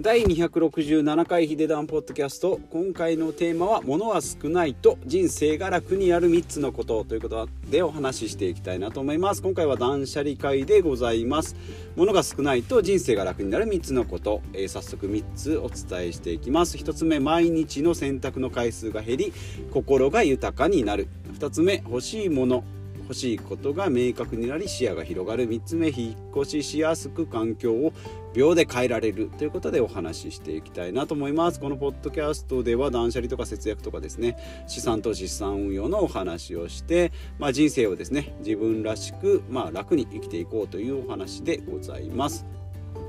第267回ヒデダンポッドキャスト。今回のテーマは「物は少ないと人生が楽になる3つのこと」ということでお話ししていきたいなと思います。今回は断捨離会でございます。物が少ないと人生が楽になる3つのこと、えー、早速3つお伝えしていきます。1つ目毎日の選択の回数が減り心が豊かになる。2つ目欲しいもの。欲しいことが明確になり視野が広がる3つ目引っ越ししやすく環境を秒で変えられるということでお話ししていきたいなと思います。このポッドキャストでは断捨離とか節約とかですね資産と資産運用のお話をして、まあ、人生をですね自分らしく、まあ、楽に生きていこうというお話でございます。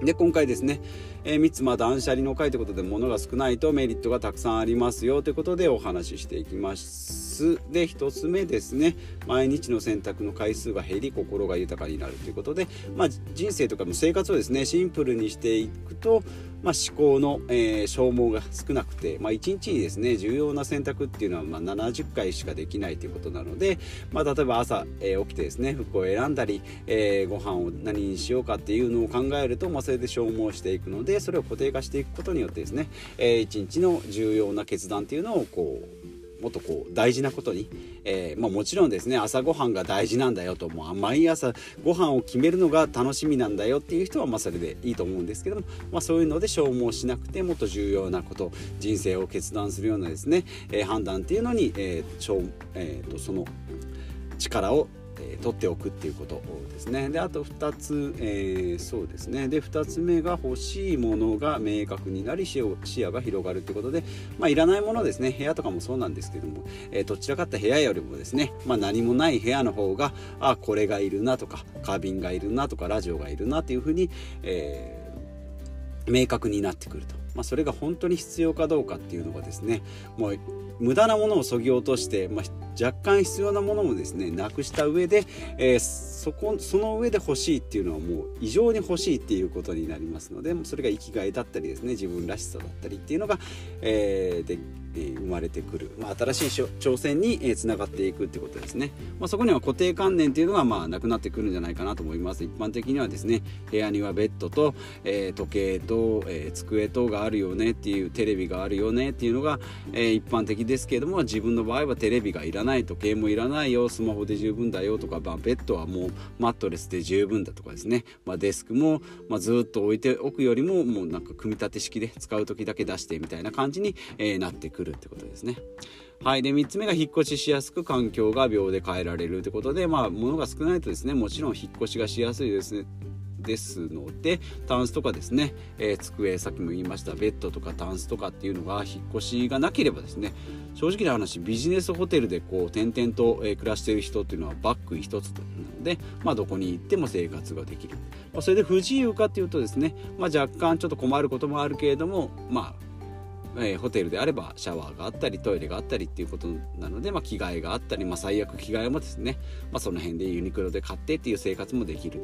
で今回ですね、えー、3つまあ断捨離の回ということで物が少ないとメリットがたくさんありますよということでお話ししていきます。で1つ目ですね毎日の選択の回数が減り心が豊かになるということで、まあ、人生とかも生活をですねシンプルにしていくと、まあ、思考の、えー、消耗が少なくて、まあ、1日にですね重要な選択っていうのはまあ70回しかできないということなので、まあ、例えば朝、えー、起きてですね服を選んだり、えー、ご飯を何にしようかっていうのを考えると、まあ、それで消耗していくのでそれを固定化していくことによってですね、えー、1日の重要な決断っていうのをこうもっとこう大事なことに、えー、まあ、もちろんですね朝ごはんが大事なんだよともう毎朝ご飯を決めるのが楽しみなんだよっていう人はまあそれでいいと思うんですけども、まあ、そういうので消耗しなくてもっと重要なこと人生を決断するようなですね、えー、判断っていうのに、えーえーとその力をえー、取っておくっていうことですね。であと2つ、えー、そうですね。で2つ目が欲しいものが明確になり視野が広がるってことで、まあ、いらないものですね。部屋とかもそうなんですけども、えー、どちらかった部屋よりもですね、まあ、何もない部屋の方があこれがいるなとか花瓶がいるなとかラジオがいるなっていうふうに、え明確になってくると。まあ、それが本当に必要かどうかっていうのがですねもう無駄なものをそぎ落として、まあ、若干必要なものもですねなくした上で、えー、そこその上で欲しいっていうのはもう異常に欲しいっていうことになりますのでそれが生きがいだったりですね自分らしさだったりっていうのが、えー、で生まれてくる、まあ、新しい挑戦につながっていくってことですね、まあ、そこには固定観念っていうのがまあなくなってくるんじゃないかなと思います。一般的にはですね部屋にはベッドと、えー、時計と、えー、机等があるよねっていうテレビがあるよねっていうのが、えー、一般的ですけれども自分の場合はテレビがいらない時計もいらないよスマホで十分だよとか、まあ、ベッドはもうマットレスで十分だとかですね、まあ、デスクも、まあ、ずっと置いておくよりももうなんか組み立て式で使う時だけ出してみたいな感じに、えー、なってくる。ってことですね。はい。で、3つ目が引っ越ししやすく環境が秒で変えられるということで、まあ、物が少ないとですね、もちろん引っ越しがしやすいです。ですのでタンスとかですね、えー、机さっきも言いましたベッドとかタンスとかっていうのが引っ越しがなければですね正直な話ビジネスホテルでこう転々と、え、暮らしてる人っていうのはバッグ一つなので、まあ、どこに行っても生活ができる、まあ、それで不自由かっていうとですね、まあ、若干ちょっと困ることもあるけれどもまあえー、ホテルであればシャワーがあったりトイレがあったりっていうことなので、まあ、着替えがあったり、まあ、最悪着替えもですね、まあ、その辺でユニクロで買ってっていう生活もできる。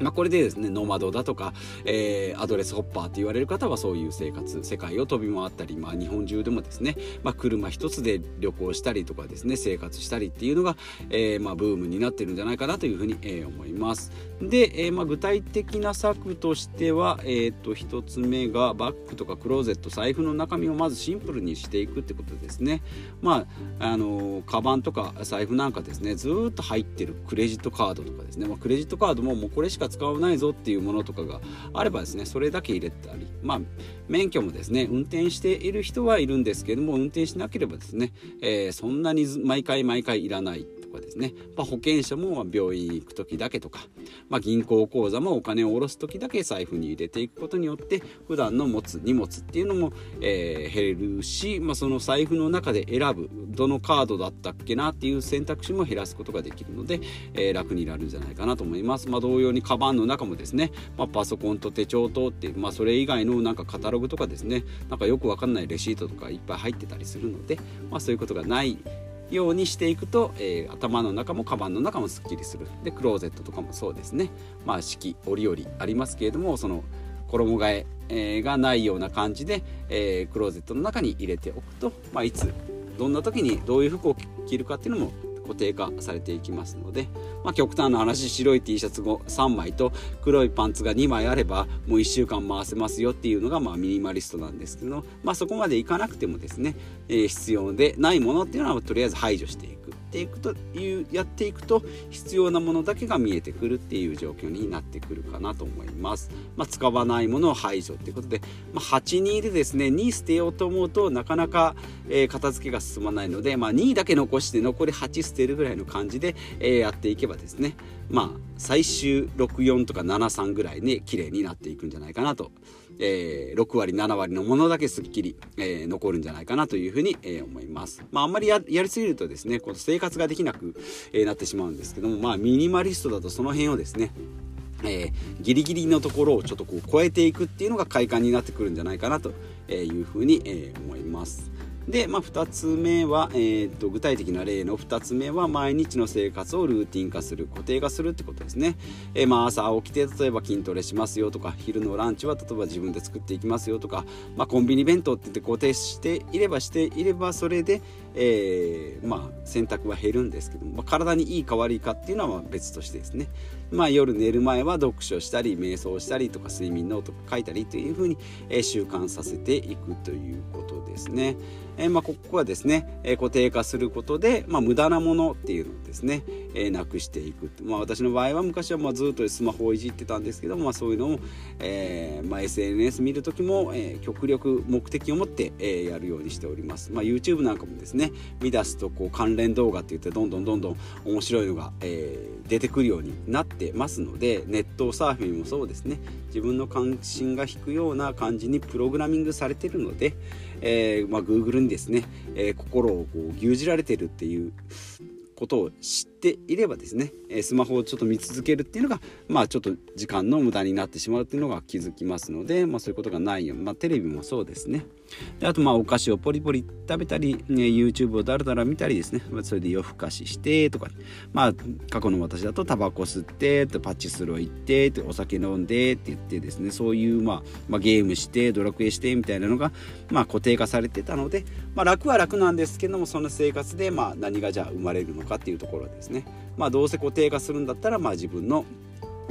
まあ、これでですねノマドだとか、えー、アドレスホッパーって言われる方はそういう生活世界を飛び回ったり、まあ、日本中でもですね、まあ、車一つで旅行したりとかですね生活したりっていうのが、えー、まあ、ブームになってるんじゃないかなというふうに、えー、思います。で、えー、まあ、具体的な策としては、えーと、1つ目がバッグとかクローゼット財布の中身をまずシンプルにしていくってことですね。まああのカバンとか財布なんかですねずっと入ってるクレジットカードとかですね、まあ、クレジットカードももうこれしか使わないぞっていうものとかがあればですねそれだけ入れたり。まあ免許もですね運転している人はいるんですけども運転しなければですね、えー、そんなに毎回毎回いらない。かですね、まあ、保険証も病院行く時だけとか、まあ、銀行口座もお金を下ろす時だけ財布に入れていくことによって普段の持つ荷物っていうのも、えー、減るし、まあ、その財布の中で選ぶどのカードだったっけなっていう選択肢も減らすことができるので、えー、楽になるんじゃないかなと思います、まあ、同様にカバンの中もですね、まあ、パソコンと手帳とって、まあ、それ以外のなんかカタログとかですねなんかよくわかんないレシートとかいっぱい入ってたりするので、まあ、そういうことがないようにしていくと、えー、頭の中もカバンの中もすっきりする。でクローゼットとかもそうですね。まあ四季折々ありますけれどもその衣替ええー、がないような感じで、えー、クローゼットの中に入れておくと、まあ、いつどんな時にどういう服を着るかっていうのも固定化されていきますので、まあ、極端な話白い T シャツ3枚と黒いパンツが2枚あればもう1週間回せますよっていうのがまあミニマリストなんですけど、まあ、そこまでいかなくてもですね、えー、必要でないものっていうのはとりあえず排除していく。ていくというやっていくと必要なものだけが見えてくるっていう状況になってくるかなと思います。まあ、使わないものを排除っていうことで、まあ、82でですね2捨てようと思うとなかなか、えー、片付けが進まないので、まあ、2だけ残して残り8捨てるぐらいの感じで、えー、やっていけばですねまあ最終64とか73ぐらいね綺麗になっていくんじゃないかなとえー、6割7割のものだけすっきり、えー、残るんじゃないかなというふうに、えー、思います。まああんまりやりすぎるとですねこの生活ができなく、えーなってしまうんですけどもまあミニマリストだとその辺をですねえー、ギリギリのところをちょっとこう超えていくっていうのが快感になってくるんじゃないかなというふうに、えー、思います。で、まあ、2つ目は、えーと、具体的な例の2つ目は毎日の生活をルーティン化する固定化するってことですね、えー、まあ、朝起きて例えば筋トレしますよとか昼のランチは例えば自分で作っていきますよとか、まあ、コンビニ弁当って言って固定していればしていればそれで、えー、まあ、選択は減るんですけども、まあ、体にいい悪いかっていうのは別としてですね。まあ、夜寝る前は読書したり瞑想したりとか睡眠ノート書いたりというふうに、え習慣させていくということですね。えー、まあ、ここはですね、え固定化することで、まあ、無駄なものっていうのをですね、えー、なくしていく、まあ、私の場合は昔はまあずっとスマホをいじってたんですけども、まあ、そういうのを、えーまあ、SNS 見る時も、えー、極力目的を持って、えー、やるようにしております、まあ、YouTube なんかもですね見出すとこう関連動画って言ってどんどんどんどん面白いのが、えー、出てくるようになっててますのでネットサーフィンもそうですね。自分の関心が引くような感じにプログラミングされてるので、えー、まあ、Google にですね、えー、心をこう牛耳られてるっていうことを知っていればですねスマホをちょっと見続けるっていうのがまあちょっと時間の無駄になってしまうっていうのが気づきますので、まあ、そういうことがないように、まあ、テレビもそうですね。であとまあお菓子をポリポリ食べたり、ね、YouTube をだらだら見たりですね。それで夜更かししてとかまあ過去の私だとタバコ吸ってとパッチスロー行ってお酒飲んでって言ってですねそういう、まあ、まあゲームしてドラクエしてみたいなのが、まあ、固定化されてたので、まあ、楽は楽なんですけどもその生活でまあ何がじゃあ生まれるのかっていうところですね。ねまあどうせ固定化するんだったらまあ自分の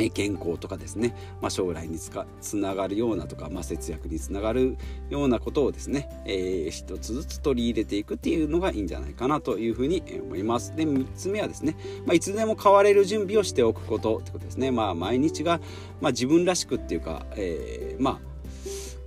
健康とかですね、まあ、将来につかつながるようなとか、まあ、節約につながるようなことをですね、えー、一つずつ取り入れていくっていうのがいいんじゃないかなというふうに思います。で3つ目はですね、まあ、いつでも変われる準備をしておくことってことですね。まあ、毎日が、まあ、自分らしくっていうか、えー、まあ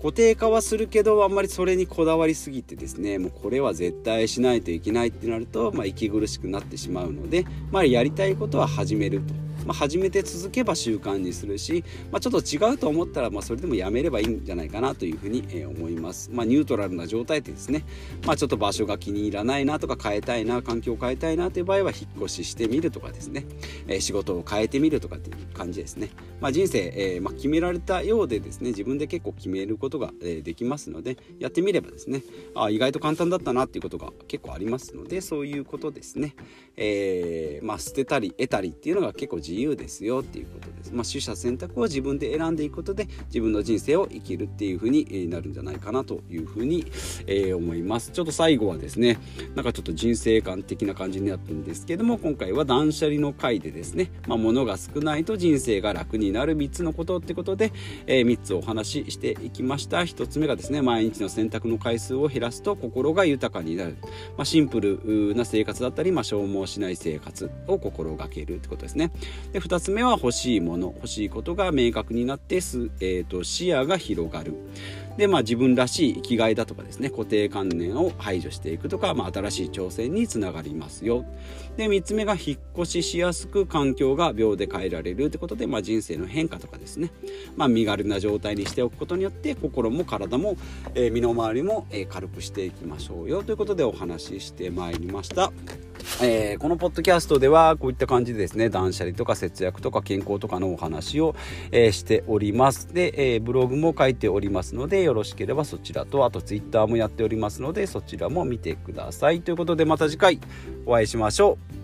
固定化はするけどあんまりそれにこだわりすぎてですねもうこれは絶対しないといけないってなると、まあ、息苦しくなってしまうので、まあ、やりたいことは始めると。まあ、始めて続けば習慣にするし、まあ、ちょっと違うと思ったら、まあ、それでもやめればいいんじゃないかなというふうに、え思います、まあ、ニュートラルな状態でですね、まあ、ちょっと場所が気に入らないなとか変えたいな環境を変えたいなという場合は引っ越ししてみるとかですね、えー、仕事を変えてみるとかっていう感じですね、まあ、人生、えー、まあ、決められたようでですね自分で結構決めることが、えー、できますのでやってみればですねあ意外と簡単だったなっていうことが結構ありますのでそういうことですね、えー、まあ、捨てたり得たりっていうのが結構自自由ですよっていうことです。まあ、取捨選択を自分で選んでいくことで自分の人生を生きるっていう風になるんじゃないかなという風に、えー、思います。ちょっと最後はですね、なんかちょっと人生観的な感じになったんですけども、今回は断捨離の回でですね、まあ、物が少ないと人生が楽になる3つのことってことで、えー、3つお話ししていきました。1つ目がですね、毎日の選択の回数を減らすと心が豊かになる。まあ、シンプルな生活だったり、まあ、消耗しない生活を心がけるってことですね。で2つ目は欲しいもの欲しいことが明確になってす、えーと、視野が広がる。でまあ、自分らしい生きがいだとかですね固定観念を排除していくとか、まあ、新しい挑戦につながりますよで3つ目が引っ越ししやすく環境が秒で変えられるってことで、まあ、人生の変化とかですね、まあ、身軽な状態にしておくことによって心も体も、えー、身の回りも、えー、軽くしていきましょうよということでお話ししてまいりました。えー、このポッドキャストではこういった感じでですね断捨離とか節約とか健康とかのお話を、えー、しております。で、えー、ブログも書いておりますのでよろしければそちらとあとツイッターもやっておりますのでそちらも見てください。ということでまた次回お会いしましょう。